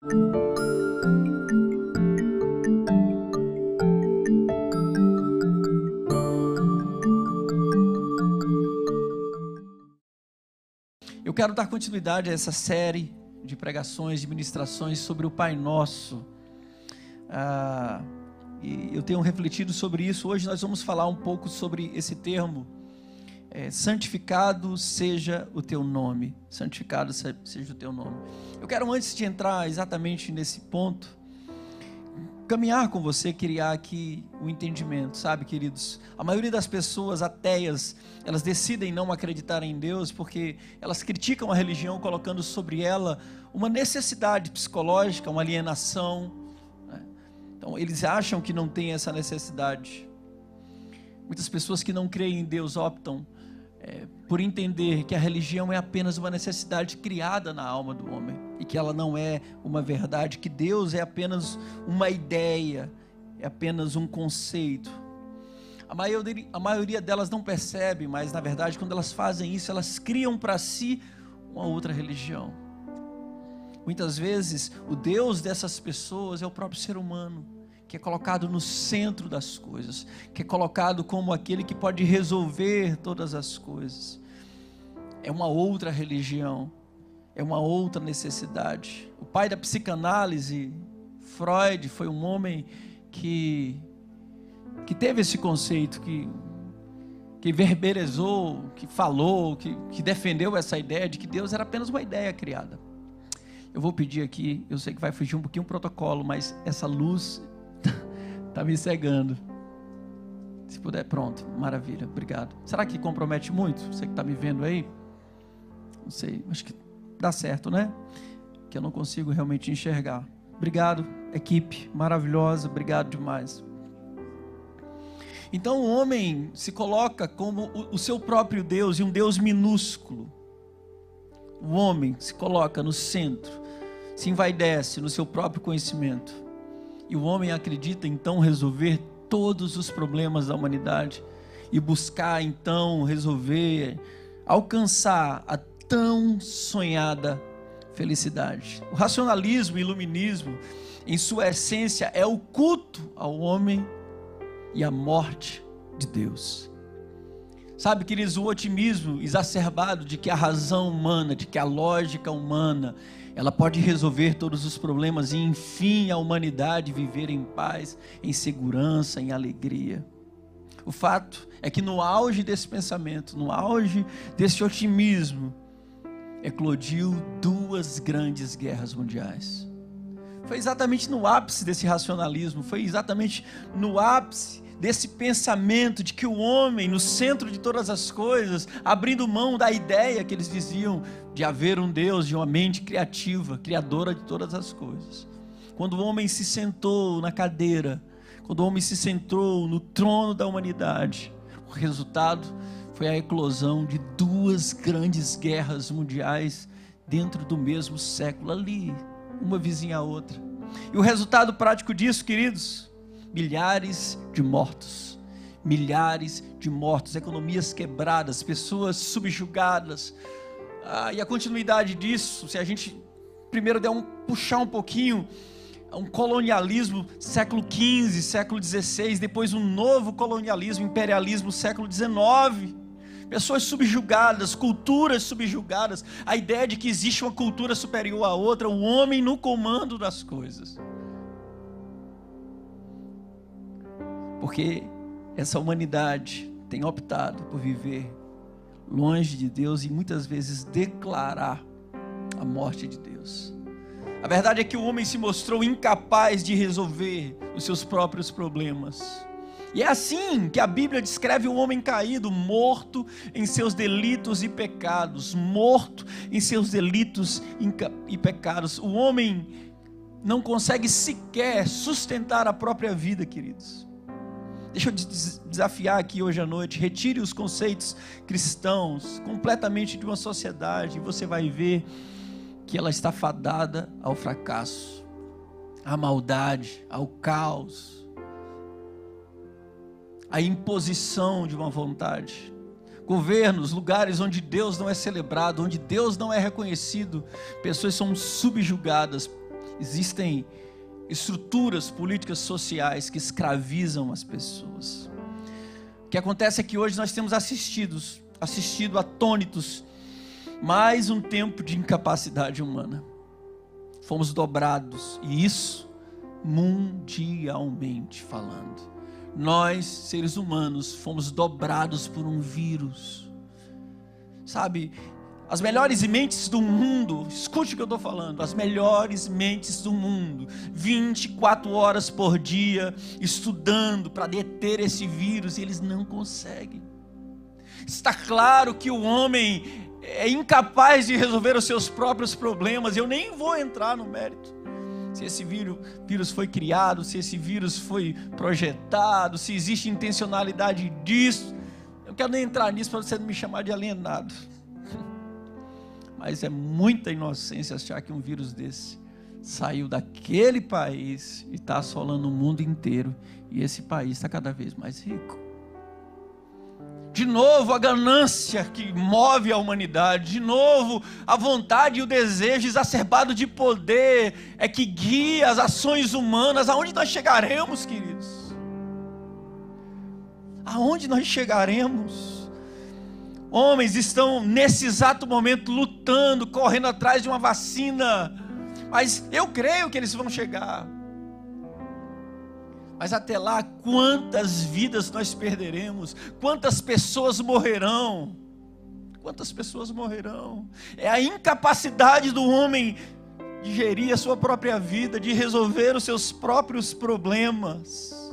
Eu quero dar continuidade a essa série de pregações, de ministrações sobre o Pai Nosso. Ah, eu tenho refletido sobre isso. Hoje nós vamos falar um pouco sobre esse termo. É, santificado seja o teu nome. Santificado seja o teu nome. Eu quero, antes de entrar exatamente nesse ponto, caminhar com você, criar aqui o um entendimento, sabe, queridos? A maioria das pessoas ateias, elas decidem não acreditar em Deus porque elas criticam a religião colocando sobre ela uma necessidade psicológica, uma alienação. Né? Então, eles acham que não tem essa necessidade. Muitas pessoas que não creem em Deus optam é, por entender que a religião é apenas uma necessidade criada na alma do homem e que ela não é uma verdade, que Deus é apenas uma ideia, é apenas um conceito. A maioria, a maioria delas não percebe, mas na verdade, quando elas fazem isso, elas criam para si uma outra religião. Muitas vezes, o Deus dessas pessoas é o próprio ser humano que é colocado no centro das coisas, que é colocado como aquele que pode resolver todas as coisas. É uma outra religião, é uma outra necessidade. O pai da psicanálise, Freud, foi um homem que que teve esse conceito, que que verberizou, que falou, que, que defendeu essa ideia de que Deus era apenas uma ideia criada. Eu vou pedir aqui, eu sei que vai fugir um pouquinho o protocolo, mas essa luz Está me cegando. Se puder, pronto. Maravilha, obrigado. Será que compromete muito? Você que está me vendo aí? Não sei, acho que dá certo, né? Que eu não consigo realmente enxergar. Obrigado, equipe maravilhosa, obrigado demais. Então o homem se coloca como o seu próprio Deus e um Deus minúsculo. O homem se coloca no centro, se envaidece no seu próprio conhecimento e o homem acredita então resolver todos os problemas da humanidade e buscar então resolver, alcançar a tão sonhada felicidade. O racionalismo e iluminismo, em sua essência, é o culto ao homem e a morte de Deus. Sabe, queridos, o otimismo exacerbado de que a razão humana, de que a lógica humana ela pode resolver todos os problemas e, enfim, a humanidade viver em paz, em segurança, em alegria. O fato é que no auge desse pensamento, no auge desse otimismo, eclodiu duas grandes guerras mundiais. Foi exatamente no ápice desse racionalismo, foi exatamente no ápice desse pensamento de que o homem, no centro de todas as coisas, abrindo mão da ideia que eles diziam de haver um Deus, de uma mente criativa, criadora de todas as coisas. Quando o homem se sentou na cadeira, quando o homem se sentou no trono da humanidade, o resultado foi a eclosão de duas grandes guerras mundiais dentro do mesmo século ali, uma vizinha a outra. E o resultado prático disso, queridos, milhares de mortos, milhares de mortos, economias quebradas, pessoas subjugadas. Ah, e a continuidade disso, se a gente primeiro der um puxar um pouquinho, um colonialismo século XV, século XVI, depois um novo colonialismo, imperialismo século XIX. Pessoas subjugadas, culturas subjugadas, a ideia de que existe uma cultura superior à outra, o homem no comando das coisas. Porque essa humanidade tem optado por viver longe de Deus e muitas vezes declarar a morte de Deus. A verdade é que o homem se mostrou incapaz de resolver os seus próprios problemas. E é assim que a Bíblia descreve o homem caído, morto em seus delitos e pecados, morto em seus delitos e pecados. O homem não consegue sequer sustentar a própria vida, queridos. Deixa eu desafiar aqui hoje à noite. Retire os conceitos cristãos completamente de uma sociedade e você vai ver que ela está fadada ao fracasso, à maldade, ao caos, à imposição de uma vontade. Governos, lugares onde Deus não é celebrado, onde Deus não é reconhecido, pessoas são subjugadas Existem estruturas políticas sociais que escravizam as pessoas. O que acontece é que hoje nós temos assistidos, assistido atônitos, mais um tempo de incapacidade humana. Fomos dobrados, e isso mundialmente falando. Nós, seres humanos, fomos dobrados por um vírus. Sabe, as melhores mentes do mundo, escute o que eu estou falando, as melhores mentes do mundo, 24 horas por dia, estudando para deter esse vírus, e eles não conseguem. Está claro que o homem é incapaz de resolver os seus próprios problemas, eu nem vou entrar no mérito. Se esse vírus, foi criado, se esse vírus foi projetado, se existe intencionalidade disso, eu quero nem entrar nisso para você não me chamar de alienado. Mas é muita inocência achar que um vírus desse saiu daquele país e está assolando o mundo inteiro. E esse país está cada vez mais rico. De novo, a ganância que move a humanidade, de novo, a vontade e o desejo exacerbado de poder é que guia as ações humanas. Aonde nós chegaremos, queridos? Aonde nós chegaremos? Homens estão nesse exato momento lutando, correndo atrás de uma vacina. Mas eu creio que eles vão chegar. Mas até lá, quantas vidas nós perderemos? Quantas pessoas morrerão? Quantas pessoas morrerão? É a incapacidade do homem de gerir a sua própria vida, de resolver os seus próprios problemas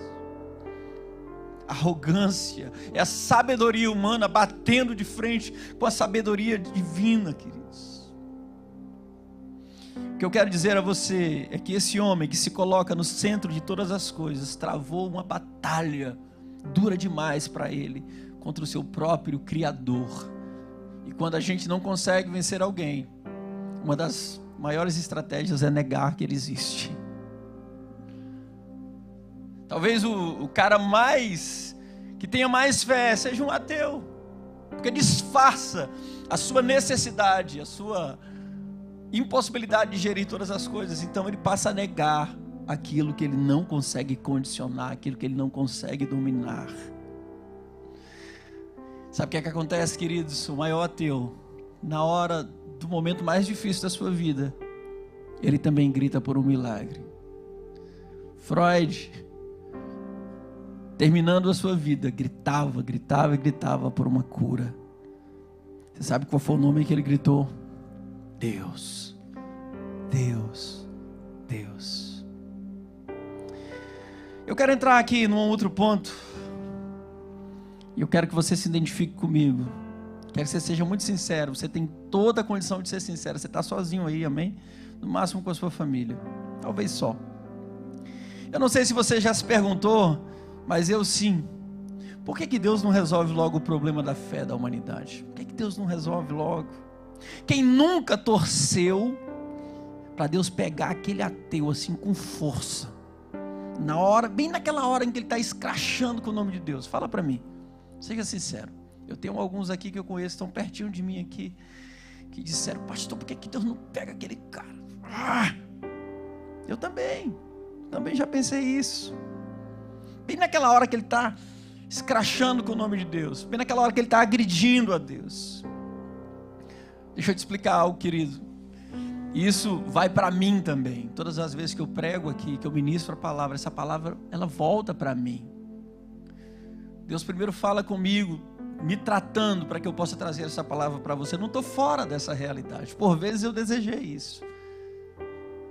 arrogância, é a sabedoria humana batendo de frente com a sabedoria divina, queridos. O que eu quero dizer a você é que esse homem que se coloca no centro de todas as coisas travou uma batalha dura demais para ele contra o seu próprio Criador. E quando a gente não consegue vencer alguém, uma das maiores estratégias é negar que ele existe. Talvez o, o cara mais que tenha mais fé seja um ateu, porque disfarça a sua necessidade, a sua impossibilidade de gerir todas as coisas. Então ele passa a negar aquilo que ele não consegue condicionar, aquilo que ele não consegue dominar. Sabe o que é que acontece, queridos? O maior ateu, na hora do momento mais difícil da sua vida, ele também grita por um milagre. Freud terminando a sua vida, gritava, gritava e gritava por uma cura. Você sabe qual foi o nome que ele gritou? Deus, Deus, Deus. Eu quero entrar aqui num outro ponto. E eu quero que você se identifique comigo. Quero que você seja muito sincero. Você tem toda a condição de ser sincero. Você está sozinho aí, amém? No máximo com a sua família. Talvez só. Eu não sei se você já se perguntou mas eu sim. Por que, que Deus não resolve logo o problema da fé da humanidade? Por que, que Deus não resolve logo? Quem nunca torceu para Deus pegar aquele ateu assim com força, na hora, bem naquela hora em que ele está escrachando com o nome de Deus? Fala para mim, seja sincero. Eu tenho alguns aqui que eu conheço, estão pertinho de mim aqui, que disseram, pastor, por que, que Deus não pega aquele cara? Ah! Eu também, também já pensei isso. Bem naquela hora que ele está escrachando com o nome de Deus. Bem naquela hora que ele está agredindo a Deus. Deixa eu te explicar algo, querido. Isso vai para mim também. Todas as vezes que eu prego aqui, que eu ministro a palavra, essa palavra ela volta para mim. Deus primeiro fala comigo, me tratando para que eu possa trazer essa palavra para você. Eu não estou fora dessa realidade. Por vezes eu desejei isso.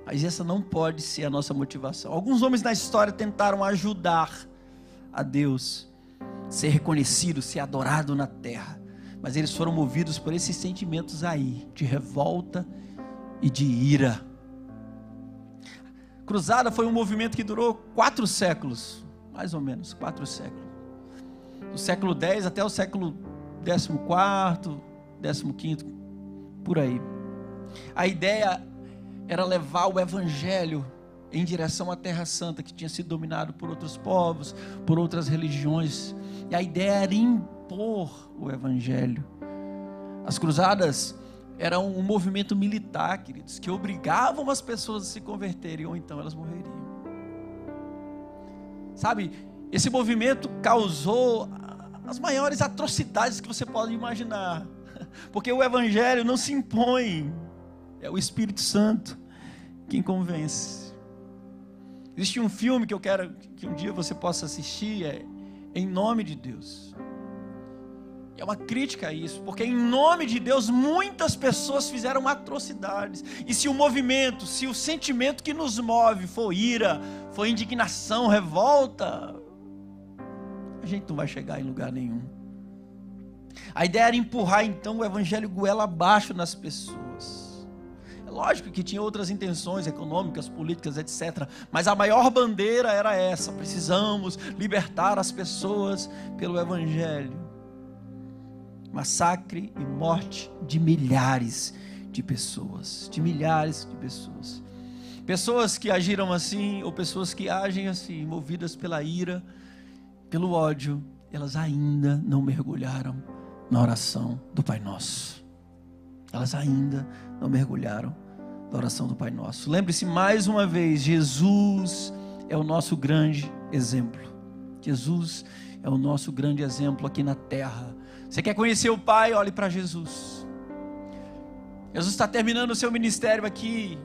Mas essa não pode ser a nossa motivação. Alguns homens na história tentaram ajudar a Deus ser reconhecido, ser adorado na terra, mas eles foram movidos por esses sentimentos aí, de revolta e de ira. Cruzada foi um movimento que durou quatro séculos, mais ou menos, quatro séculos. Do século X até o século XIV, XV, por aí. A ideia era levar o evangelho em direção à Terra Santa, que tinha sido dominado por outros povos, por outras religiões. E a ideia era impor o evangelho. As cruzadas era um movimento militar, queridos, que obrigavam as pessoas a se converterem ou então elas morreriam. Sabe, esse movimento causou as maiores atrocidades que você pode imaginar, porque o Evangelho não se impõe, é o Espírito Santo quem convence. Existe um filme que eu quero que um dia você possa assistir, é Em Nome de Deus. É uma crítica a isso, porque em nome de Deus muitas pessoas fizeram atrocidades. E se o movimento, se o sentimento que nos move for ira, for indignação, revolta, a gente não vai chegar em lugar nenhum. A ideia era empurrar então o evangelho goela abaixo nas pessoas. Lógico que tinha outras intenções econômicas, políticas, etc. Mas a maior bandeira era essa: precisamos libertar as pessoas pelo evangelho massacre e morte de milhares de pessoas, de milhares de pessoas. Pessoas que agiram assim, ou pessoas que agem assim, movidas pela ira, pelo ódio, elas ainda não mergulharam na oração do Pai Nosso. Elas ainda não mergulharam na oração do Pai Nosso. Lembre-se mais uma vez: Jesus é o nosso grande exemplo. Jesus é o nosso grande exemplo aqui na terra você quer conhecer o Pai? Olhe para Jesus. Jesus está terminando o seu ministério aqui.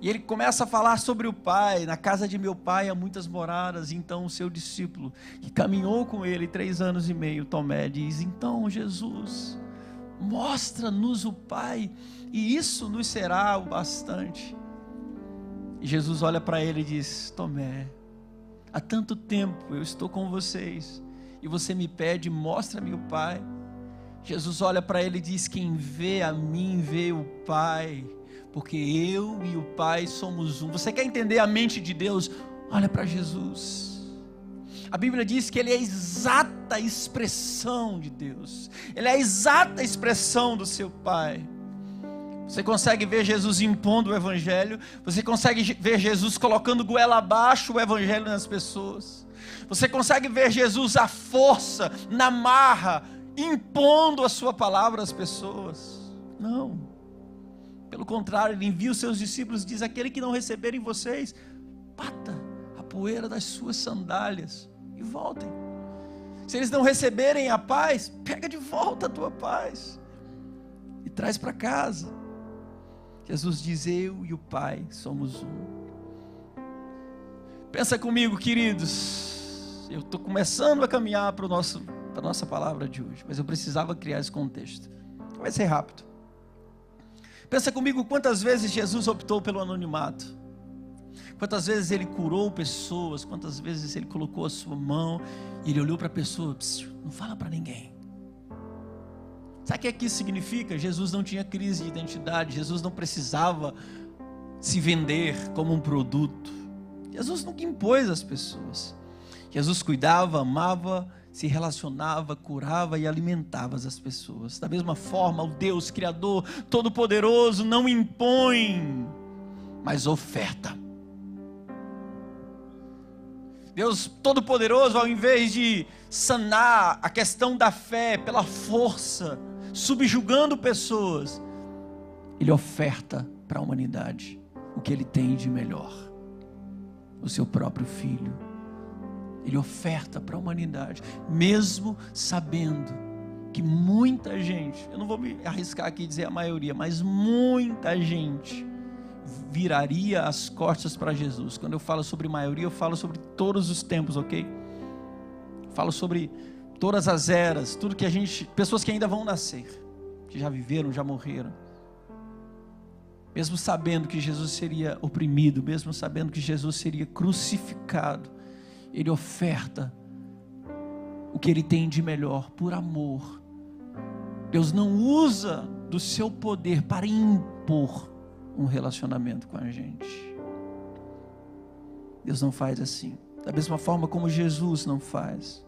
E ele começa a falar sobre o Pai. Na casa de meu Pai há muitas moradas. Então o seu discípulo, que caminhou com ele três anos e meio, Tomé, diz: Então, Jesus, mostra-nos o Pai, e isso nos será o bastante. E Jesus olha para ele e diz: Tomé, há tanto tempo eu estou com vocês, e você me pede, mostra-me o Pai. Jesus olha para ele e diz: Quem vê a mim vê o Pai, porque eu e o Pai somos um. Você quer entender a mente de Deus? Olha para Jesus. A Bíblia diz que ele é a exata expressão de Deus, ele é a exata expressão do seu Pai. Você consegue ver Jesus impondo o Evangelho, você consegue ver Jesus colocando goela abaixo o Evangelho nas pessoas, você consegue ver Jesus à força, na marra, impondo a sua palavra às pessoas. Não. Pelo contrário, ele envia os seus discípulos e diz: aquele que não receberem vocês, bata a poeira das suas sandálias e voltem. Se eles não receberem a paz, pega de volta a tua paz e traz para casa. Jesus diz: Eu e o Pai somos um. Pensa comigo, queridos. Eu estou começando a caminhar para a nossa palavra de hoje, mas eu precisava criar esse contexto. Vai ser rápido. Pensa comigo quantas vezes Jesus optou pelo anonimato. Quantas vezes ele curou pessoas, quantas vezes ele colocou a sua mão e ele olhou para a pessoa, não fala para ninguém. Sabe o que isso significa? Jesus não tinha crise de identidade, Jesus não precisava se vender como um produto. Jesus nunca impôs as pessoas. Jesus cuidava, amava se relacionava, curava e alimentava as pessoas. Da mesma forma, o Deus Criador Todo-Poderoso não impõe, mas oferta. Deus Todo-Poderoso, ao invés de sanar a questão da fé pela força, subjugando pessoas, Ele oferta para a humanidade o que Ele tem de melhor: o seu próprio Filho. Ele oferta para a humanidade, mesmo sabendo que muita gente, eu não vou me arriscar aqui dizer a maioria, mas muita gente viraria as costas para Jesus. Quando eu falo sobre maioria, eu falo sobre todos os tempos, ok? Falo sobre todas as eras, tudo que a gente, pessoas que ainda vão nascer, que já viveram, já morreram. Mesmo sabendo que Jesus seria oprimido, mesmo sabendo que Jesus seria crucificado, ele oferta o que ele tem de melhor por amor. Deus não usa do seu poder para impor um relacionamento com a gente. Deus não faz assim. Da mesma forma como Jesus não faz.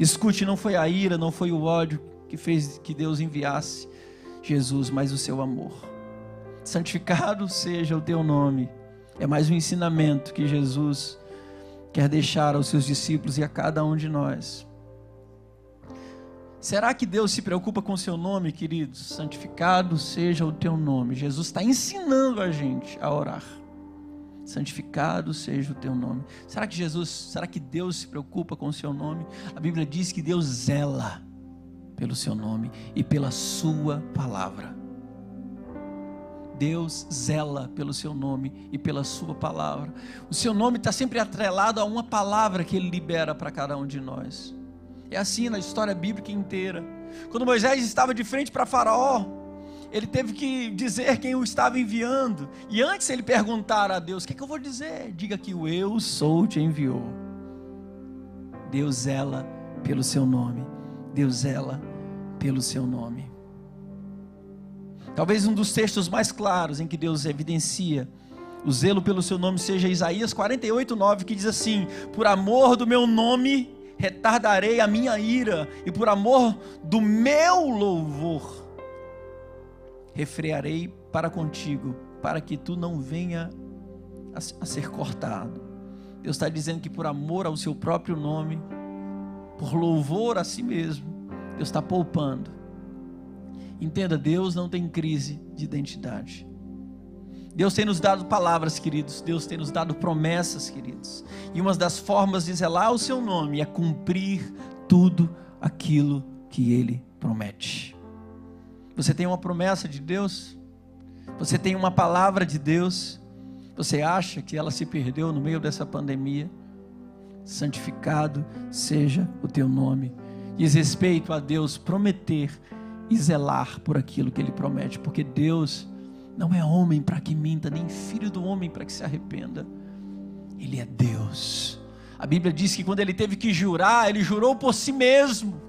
Escute, não foi a ira, não foi o ódio que fez que Deus enviasse Jesus, mas o seu amor. Santificado seja o teu nome. É mais um ensinamento que Jesus quer deixar aos seus discípulos e a cada um de nós. Será que Deus se preocupa com o seu nome, queridos? Santificado seja o teu nome. Jesus está ensinando a gente a orar. Santificado seja o teu nome. Será que Jesus, será que Deus se preocupa com o seu nome? A Bíblia diz que Deus zela pelo seu nome e pela sua palavra. Deus zela pelo seu nome e pela sua palavra. O seu nome está sempre atrelado a uma palavra que ele libera para cada um de nós. É assim na história bíblica inteira. Quando Moisés estava de frente para Faraó, ele teve que dizer quem o estava enviando. E antes ele perguntar a Deus: O que, é que eu vou dizer? Diga que o eu sou te enviou. Deus zela pelo seu nome. Deus zela pelo seu nome. Talvez um dos textos mais claros em que Deus evidencia o zelo pelo seu nome seja Isaías 48, 9, que diz assim: Por amor do meu nome retardarei a minha ira, e por amor do meu louvor, refrearei para contigo, para que tu não venha a, ser cortado. Deus está dizendo que por amor ao seu próprio nome, por louvor a si mesmo, Deus está poupando. Entenda, Deus não tem crise de identidade. Deus tem nos dado palavras, queridos. Deus tem nos dado promessas, queridos. E uma das formas de zelar o seu nome é cumprir tudo aquilo que ele promete. Você tem uma promessa de Deus? Você tem uma palavra de Deus? Você acha que ela se perdeu no meio dessa pandemia? Santificado seja o teu nome. Diz respeito a Deus prometer e zelar por aquilo que ele promete, porque Deus não é homem para que minta, nem filho do homem para que se arrependa. Ele é Deus. A Bíblia diz que quando ele teve que jurar, ele jurou por si mesmo.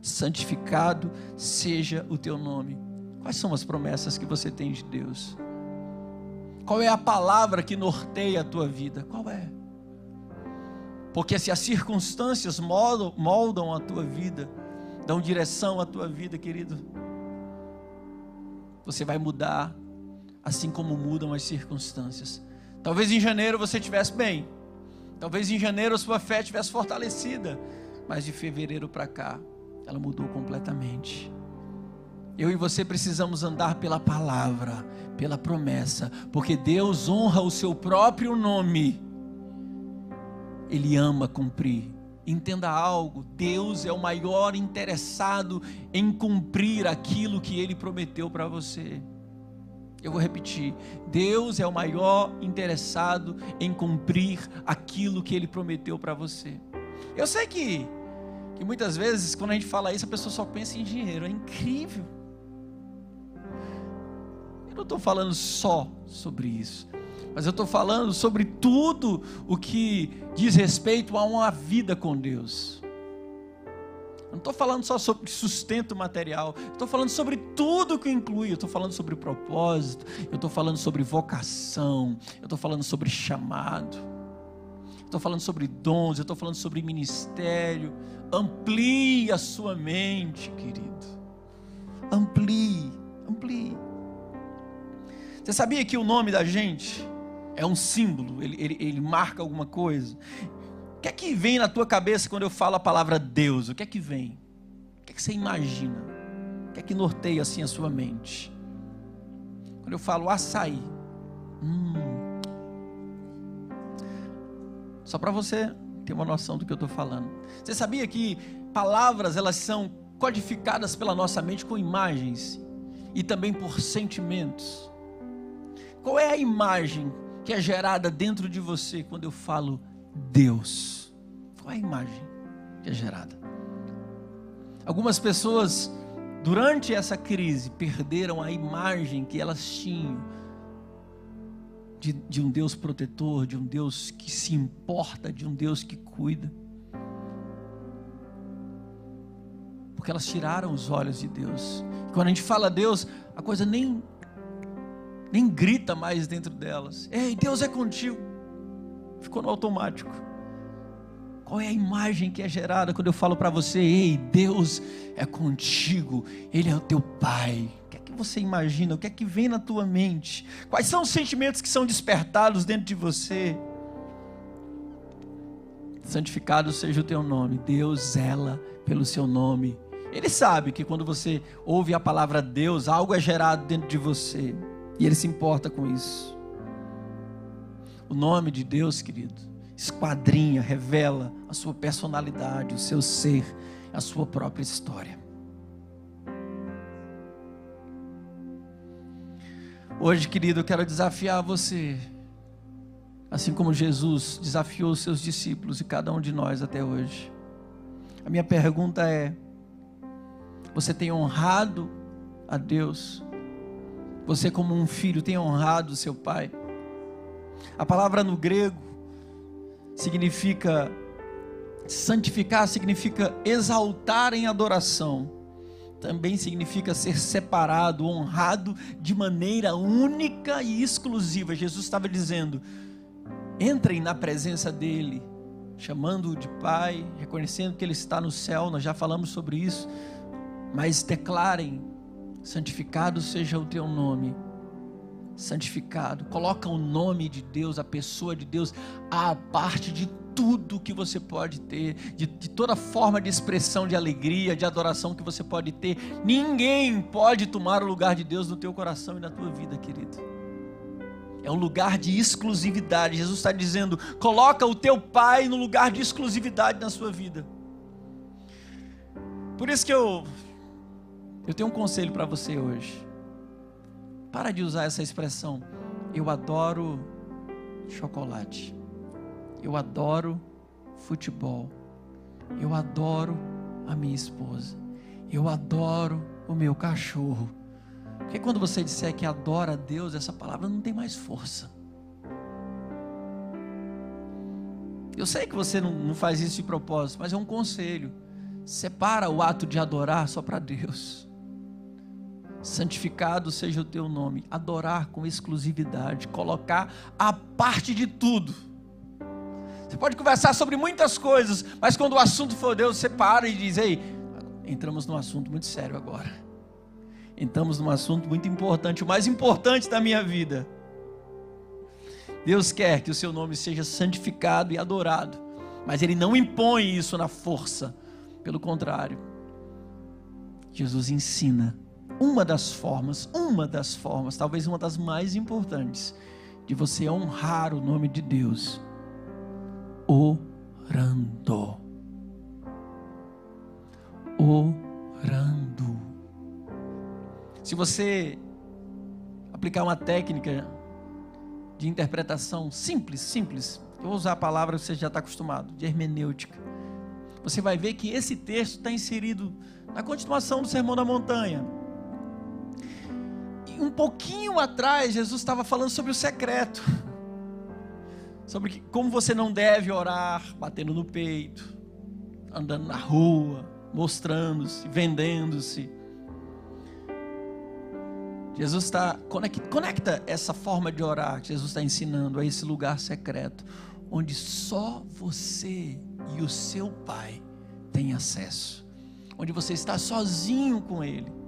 Santificado seja o teu nome. Quais são as promessas que você tem de Deus? Qual é a palavra que norteia a tua vida? Qual é? Porque se as circunstâncias moldam, a tua vida, dão direção à tua vida, querido, você vai mudar, assim como mudam as circunstâncias. Talvez em janeiro você estivesse bem, talvez em janeiro a sua fé estivesse fortalecida, mas de fevereiro para cá, ela mudou completamente. Eu e você precisamos andar pela palavra, pela promessa, porque Deus honra o seu próprio nome, Ele ama cumprir Entenda algo: Deus é o maior interessado em cumprir aquilo que Ele prometeu para você. Eu vou repetir: Deus é o maior interessado em cumprir aquilo que Ele prometeu para você. Eu sei que, que muitas vezes, quando a gente fala isso, a pessoa só pensa em dinheiro. É incrível. Eu não estou falando só sobre isso mas eu estou falando sobre tudo o que diz respeito a uma vida com Deus. Eu não estou falando só sobre sustento material, estou falando sobre tudo que inclui. Eu estou falando sobre propósito, eu estou falando sobre vocação, eu estou falando sobre chamado, estou falando sobre dons, eu estou falando sobre ministério. Amplie a sua mente, querido. Amplie, amplie. Você sabia que o nome da gente é um símbolo, ele, ele, ele marca alguma coisa. O que é que vem na tua cabeça quando eu falo a palavra Deus? O que é que vem? O que é que você imagina? O que é que norteia assim a sua mente? Quando eu falo açaí, hum, só para você ter uma noção do que eu estou falando. Você sabia que palavras elas são codificadas pela nossa mente com imagens e também por sentimentos? Qual é a imagem que é gerada dentro de você quando eu falo Deus? Qual é a imagem que é gerada? Algumas pessoas, durante essa crise, perderam a imagem que elas tinham de, de um Deus protetor, de um Deus que se importa, de um Deus que cuida. Porque elas tiraram os olhos de Deus. quando a gente fala Deus, a coisa nem nem grita mais dentro delas. Ei, Deus é contigo. Ficou no automático. Qual é a imagem que é gerada quando eu falo para você, ei, Deus é contigo, Ele é o teu Pai. O que é que você imagina? O que é que vem na tua mente? Quais são os sentimentos que são despertados dentro de você? Santificado seja o teu nome. Deus zela pelo seu nome. Ele sabe que quando você ouve a palavra Deus, algo é gerado dentro de você. E ele se importa com isso. O nome de Deus, querido, esquadrinha, revela a sua personalidade, o seu ser, a sua própria história. Hoje, querido, eu quero desafiar você, assim como Jesus desafiou os seus discípulos e cada um de nós até hoje. A minha pergunta é: você tem honrado a Deus? Você, como um filho, tem honrado seu pai? A palavra no grego significa santificar, significa exaltar em adoração. Também significa ser separado, honrado de maneira única e exclusiva. Jesus estava dizendo: entrem na presença dEle, chamando-o de Pai, reconhecendo que Ele está no céu, nós já falamos sobre isso, mas declarem: santificado seja o teu nome santificado. Coloca o nome de Deus, a pessoa de Deus, à parte de tudo que você pode ter, de, de, toda forma de expressão de alegria, de adoração que você pode ter. Ninguém pode tomar o lugar de Deus no teu coração e na tua vida, querido. É um lugar de exclusividade. Jesus está dizendo: coloca o teu pai no lugar de exclusividade na sua vida. Por isso que eu, eu tenho um conselho para você hoje. Para de usar essa expressão. Eu adoro chocolate. Eu adoro futebol. Eu adoro a minha esposa. Eu adoro o meu cachorro. Porque quando você disser que adora a Deus, essa palavra não tem mais força. Eu sei que você não, não faz isso de propósito, mas é um conselho. Separa o ato de adorar só para Deus santificado seja o teu nome, adorar com exclusividade, colocar a parte de tudo. Você pode conversar sobre muitas coisas, mas quando o assunto for Deus, você para e diz: Ei, entramos num assunto muito sério agora. Entramos num assunto muito importante, o mais importante da minha vida. Deus quer que o seu nome seja santificado e adorado, mas Ele não impõe isso na força, pelo contrário, Jesus ensina uma das formas, uma das formas, talvez uma das mais importantes, de você honrar o nome de Deus, orando. Orando. Se você aplicar uma técnica de interpretação simples, simples, eu vou usar a palavra que você já está acostumado, de hermenêutica. Você vai ver que esse texto está inserido na continuação do Sermão da Montanha um pouquinho atrás, Jesus estava falando sobre o secreto. Sobre como você não deve orar batendo no peito, andando na rua, mostrando-se, vendendo-se. Jesus está conecta, essa forma de orar que Jesus está ensinando a esse lugar secreto, onde só você e o seu Pai têm acesso, onde você está sozinho com Ele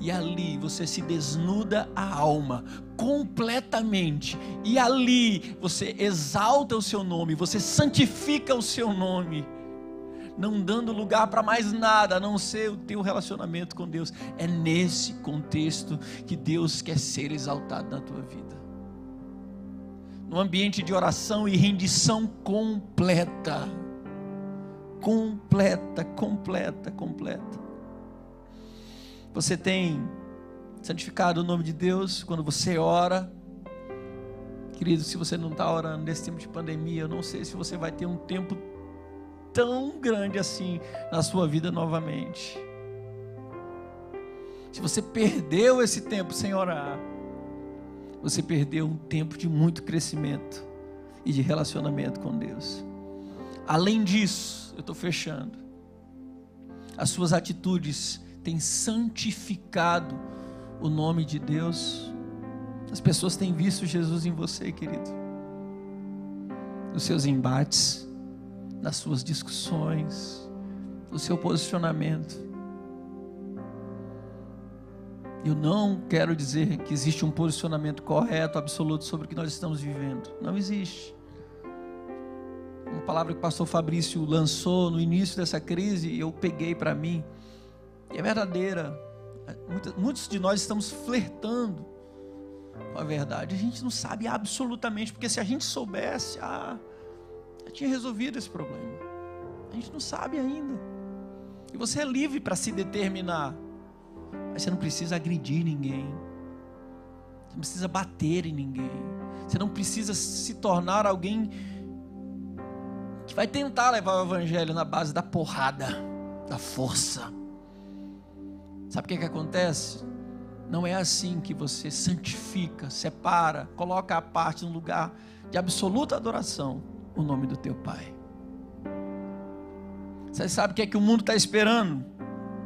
e ali você se desnuda a alma completamente, e ali você exalta o seu nome, você santifica o seu nome, não dando lugar para mais nada a não ser o teu relacionamento com Deus. É nesse contexto que Deus quer ser exaltado na tua vida. No ambiente de oração e rendição completa. Completa, completa, completa. Você tem santificado o nome de Deus quando você ora. Querido, se você não está orando nesse tempo de pandemia, eu não sei se você vai ter um tempo tão grande assim na sua vida novamente. Se você perdeu esse tempo sem orar, você perdeu um tempo de muito crescimento e de relacionamento com Deus. Além disso, eu estou fechando. As suas atitudes tem santificado o nome de Deus. As pessoas têm visto Jesus em você, querido. Nos seus embates, nas suas discussões, no seu posicionamento. Eu não quero dizer que existe um posicionamento correto, absoluto sobre o que nós estamos vivendo. Não existe. uma palavra que o pastor Fabrício lançou no início dessa crise eu peguei para mim. E é verdadeira. Muitos de nós estamos flertando com a verdade. A gente não sabe absolutamente, porque se a gente soubesse, ah, já tinha resolvido esse problema. A gente não sabe ainda. E você é livre para se determinar. Mas você não precisa agredir ninguém. Você não precisa bater em ninguém. Você não precisa se tornar alguém que vai tentar levar o evangelho na base da porrada, da força. Sabe o que, que acontece? Não é assim que você santifica, separa, coloca a parte no lugar de absoluta adoração o nome do teu Pai. Você sabe o que é que o mundo está esperando?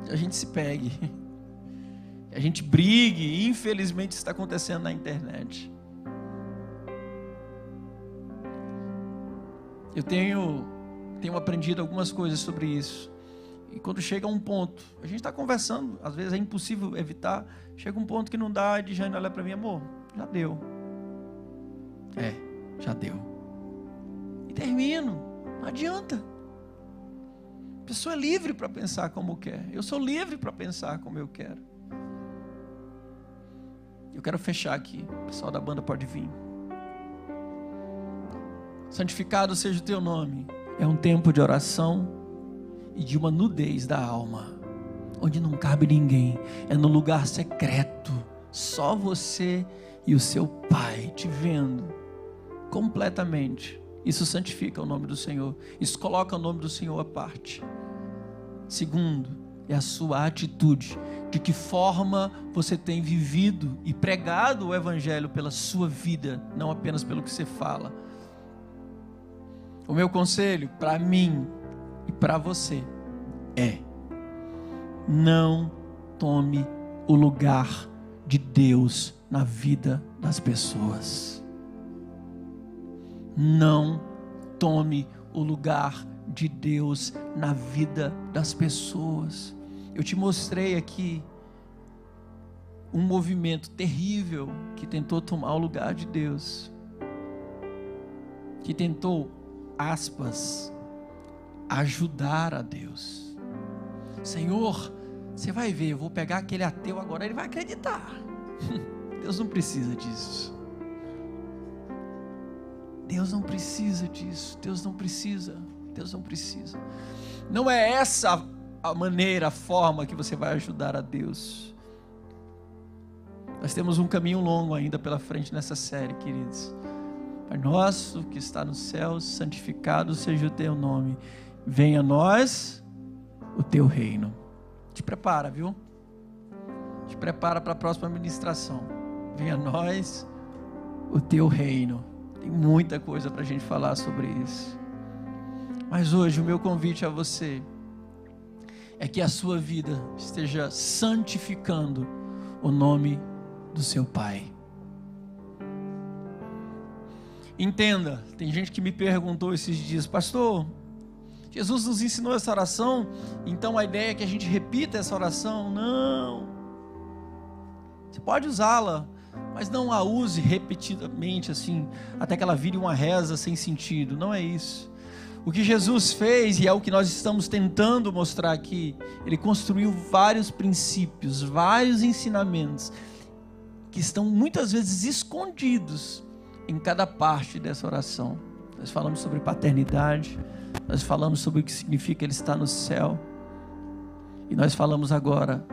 Que a gente se pegue, que a gente brigue, infelizmente isso está acontecendo na internet. Eu tenho, tenho aprendido algumas coisas sobre isso. E quando chega um ponto, a gente está conversando, às vezes é impossível evitar. Chega um ponto que não dá, e Jane olha para mim, amor, já deu. É, já deu. E termino. Não adianta. A pessoa é livre para pensar como quer. Eu sou livre para pensar como eu quero. Eu quero fechar aqui. O pessoal da banda pode vir. Santificado seja o teu nome. É um tempo de oração e de uma nudez da alma, onde não cabe ninguém. É no lugar secreto, só você e o seu Pai te vendo completamente. Isso santifica o nome do Senhor. Isso coloca o nome do Senhor à parte. Segundo, é a sua atitude. De que forma você tem vivido e pregado o Evangelho pela sua vida, não apenas pelo que você fala o meu conselho para mim e para você é: não tome o lugar de Deus na vida das pessoas. Não tome o lugar de Deus na vida das pessoas. Eu te mostrei aqui um movimento terrível que tentou tomar o lugar de Deus, que tentou aspas, ajudar a Deus. Senhor, você vai ver, eu vou pegar aquele ateu agora, ele vai acreditar. Deus não precisa disso. Deus não precisa disso. Deus não precisa. Deus não precisa. Não é essa a maneira, a forma que você vai ajudar a Deus. Nós temos um caminho longo ainda pela frente nessa série, queridos. Pai nosso que está no céu, santificado seja o teu nome. Venha a nós o teu reino. Te prepara, viu? Te prepara para a próxima ministração. Venha a nós o teu reino. Tem muita coisa para a gente falar sobre isso. Mas hoje o meu convite a você é que a sua vida esteja santificando o nome do seu Pai. Entenda, tem gente que me perguntou esses dias, pastor, Jesus nos ensinou essa oração, então a ideia é que a gente repita essa oração? Não. Você pode usá-la, mas não a use repetidamente assim, até que ela vire uma reza sem sentido. Não é isso. O que Jesus fez, e é o que nós estamos tentando mostrar aqui, ele construiu vários princípios, vários ensinamentos, que estão muitas vezes escondidos em cada parte dessa oração. Nós falamos sobre paternidade, nós falamos sobre o que significa Ele estar no céu, e nós falamos agora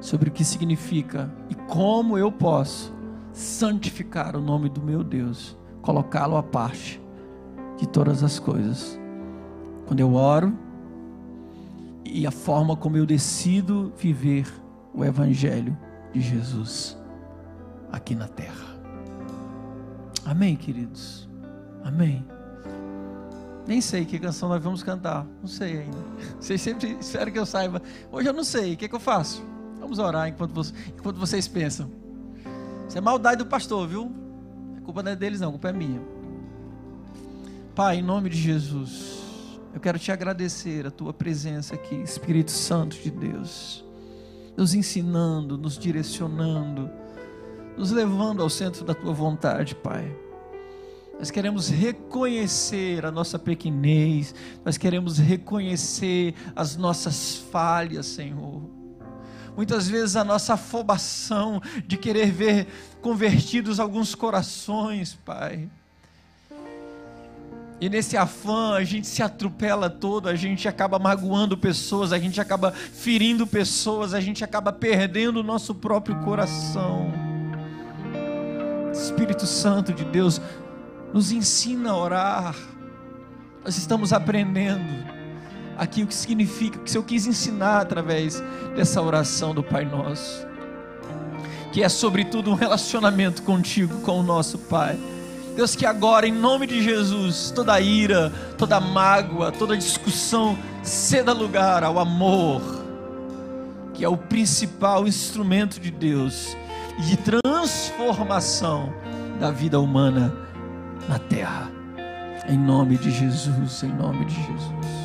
sobre o que significa e como eu posso santificar o nome do meu Deus, colocá-lo à parte de todas as coisas. Quando eu oro e a forma como eu decido viver o Evangelho de Jesus aqui na terra. Amém, queridos? Amém. Nem sei que canção nós vamos cantar. Não sei ainda. Vocês sempre esperam que eu saiba. Hoje eu não sei. O que, é que eu faço? Vamos orar enquanto, vocês, enquanto vocês pensam. Isso é maldade do pastor, viu? A culpa não é deles, não. A culpa é minha. Pai, em nome de Jesus, eu quero te agradecer a tua presença aqui, Espírito Santo de Deus, nos ensinando, nos direcionando nos levando ao centro da tua vontade, Pai. Nós queremos reconhecer a nossa pequenez, nós queremos reconhecer as nossas falhas, Senhor. Muitas vezes a nossa afobação de querer ver convertidos alguns corações, Pai. E nesse afã a gente se atropela todo, a gente acaba magoando pessoas, a gente acaba ferindo pessoas, a gente acaba perdendo o nosso próprio coração. Espírito Santo de Deus, nos ensina a orar. Nós estamos aprendendo aqui o que significa, que o Senhor quis ensinar através dessa oração do Pai Nosso, que é sobretudo um relacionamento contigo, com o nosso Pai. Deus, que agora, em nome de Jesus, toda ira, toda mágoa, toda discussão ceda lugar ao amor, que é o principal instrumento de Deus de transformação da vida humana na terra. Em nome de Jesus, em nome de Jesus.